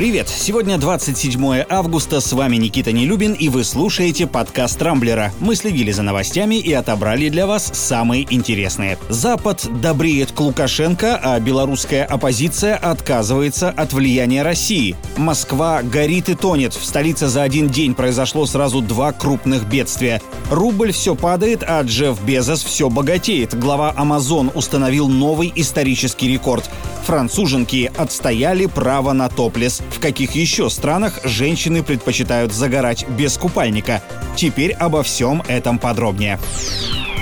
Привет! Сегодня 27 августа, с вами Никита Нелюбин, и вы слушаете подкаст «Рамблера». Мы следили за новостями и отобрали для вас самые интересные. Запад добреет к Лукашенко, а белорусская оппозиция отказывается от влияния России. Москва горит и тонет. В столице за один день произошло сразу два крупных бедствия. Рубль все падает, а Джефф Безос все богатеет. Глава Amazon установил новый исторический рекорд. Француженки отстояли право на топлес. В каких еще странах женщины предпочитают загорать без купальника? Теперь обо всем этом подробнее.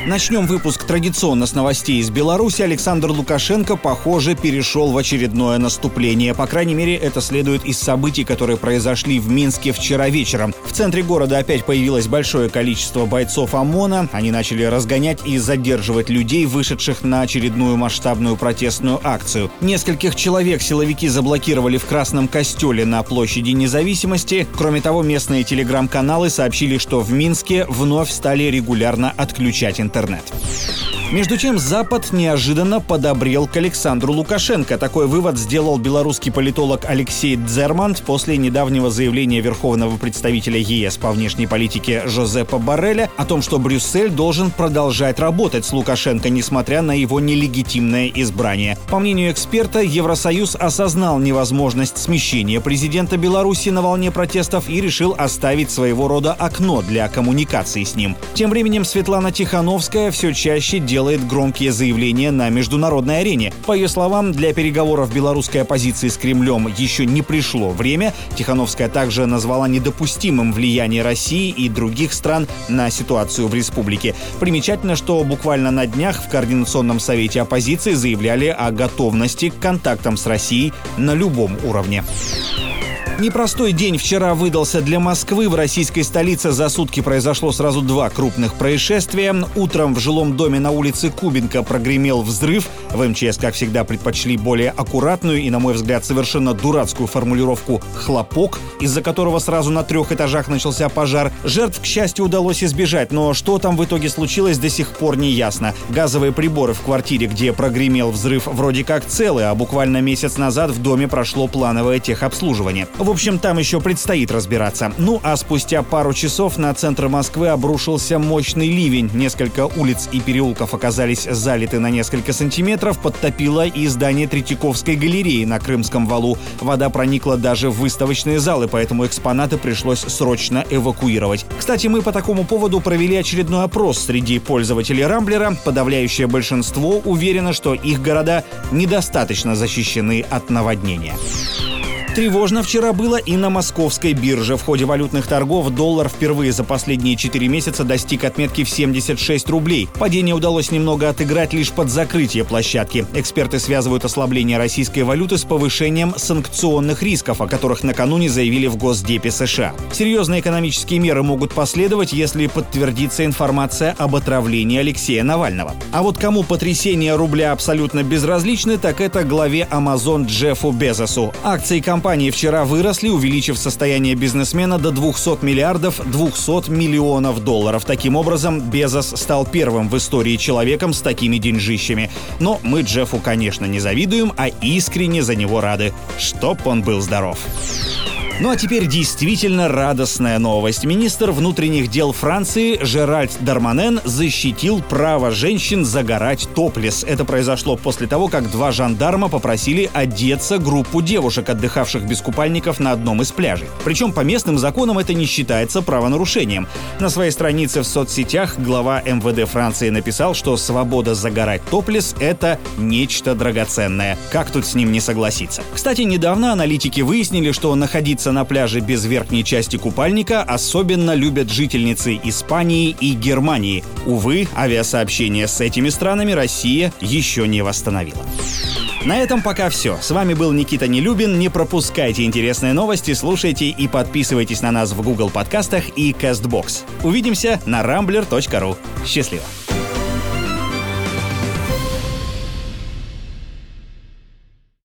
Начнем выпуск традиционно с новостей из Беларуси. Александр Лукашенко, похоже, перешел в очередное наступление. По крайней мере, это следует из событий, которые произошли в Минске вчера вечером. В центре города опять появилось большое количество бойцов ОМОНа. Они начали разгонять и задерживать людей, вышедших на очередную масштабную протестную акцию. Нескольких человек силовики заблокировали в Красном Костеле на площади независимости. Кроме того, местные телеграм-каналы сообщили, что в Минске вновь стали регулярно отключать интернет интернет. Между тем, Запад неожиданно подобрел к Александру Лукашенко. Такой вывод сделал белорусский политолог Алексей Дзермант после недавнего заявления верховного представителя ЕС по внешней политике Жозепа Барреля о том, что Брюссель должен продолжать работать с Лукашенко, несмотря на его нелегитимное избрание. По мнению эксперта, Евросоюз осознал невозможность смещения президента Беларуси на волне протестов и решил оставить своего рода окно для коммуникации с ним. Тем временем Светлана Тихановская все чаще делает делает громкие заявления на международной арене. По ее словам, для переговоров белорусской оппозиции с Кремлем еще не пришло время. Тихановская также назвала недопустимым влияние России и других стран на ситуацию в республике. Примечательно, что буквально на днях в Координационном совете оппозиции заявляли о готовности к контактам с Россией на любом уровне. Непростой день вчера выдался для Москвы. В российской столице за сутки произошло сразу два крупных происшествия. Утром в жилом доме на улице Кубинка прогремел взрыв. В МЧС, как всегда, предпочли более аккуратную и, на мой взгляд, совершенно дурацкую формулировку «хлопок», из-за которого сразу на трех этажах начался пожар. Жертв, к счастью, удалось избежать, но что там в итоге случилось, до сих пор не ясно. Газовые приборы в квартире, где прогремел взрыв, вроде как целы, а буквально месяц назад в доме прошло плановое техобслуживание. В общем, там еще предстоит разбираться. Ну а спустя пару часов на центр Москвы обрушился мощный ливень. Несколько улиц и переулков оказались залиты на несколько сантиметров, подтопило и здание Третьяковской галереи на Крымском валу. Вода проникла даже в выставочные залы, поэтому экспонаты пришлось срочно эвакуировать. Кстати, мы по такому поводу провели очередной опрос среди пользователей Рамблера. Подавляющее большинство уверено, что их города недостаточно защищены от наводнения. Тревожно вчера было и на московской бирже. В ходе валютных торгов доллар впервые за последние 4 месяца достиг отметки в 76 рублей. Падение удалось немного отыграть лишь под закрытие площадки. Эксперты связывают ослабление российской валюты с повышением санкционных рисков, о которых накануне заявили в Госдепе США. Серьезные экономические меры могут последовать, если подтвердится информация об отравлении Алексея Навального. А вот кому потрясение рубля абсолютно безразличны, так это главе Amazon Джеффу Безосу. Акции компании компании вчера выросли, увеличив состояние бизнесмена до 200 миллиардов 200 миллионов долларов. Таким образом, Безос стал первым в истории человеком с такими деньжищами. Но мы Джеффу, конечно, не завидуем, а искренне за него рады. Чтоб он был здоров. Ну а теперь действительно радостная новость. Министр внутренних дел Франции Жеральд Дарманен защитил право женщин загорать топлес. Это произошло после того, как два жандарма попросили одеться группу девушек, отдыхавших без купальников на одном из пляжей. Причем по местным законам это не считается правонарушением. На своей странице в соцсетях глава МВД Франции написал, что свобода загорать топлес — это нечто драгоценное. Как тут с ним не согласиться? Кстати, недавно аналитики выяснили, что находиться Купаться на пляже без верхней части купальника особенно любят жительницы Испании и Германии. Увы, авиасообщение с этими странами Россия еще не восстановила. На этом пока все. С вами был Никита Нелюбин. Не пропускайте интересные новости, слушайте и подписывайтесь на нас в Google подкастах и CastBox. Увидимся на rambler.ru. Счастливо!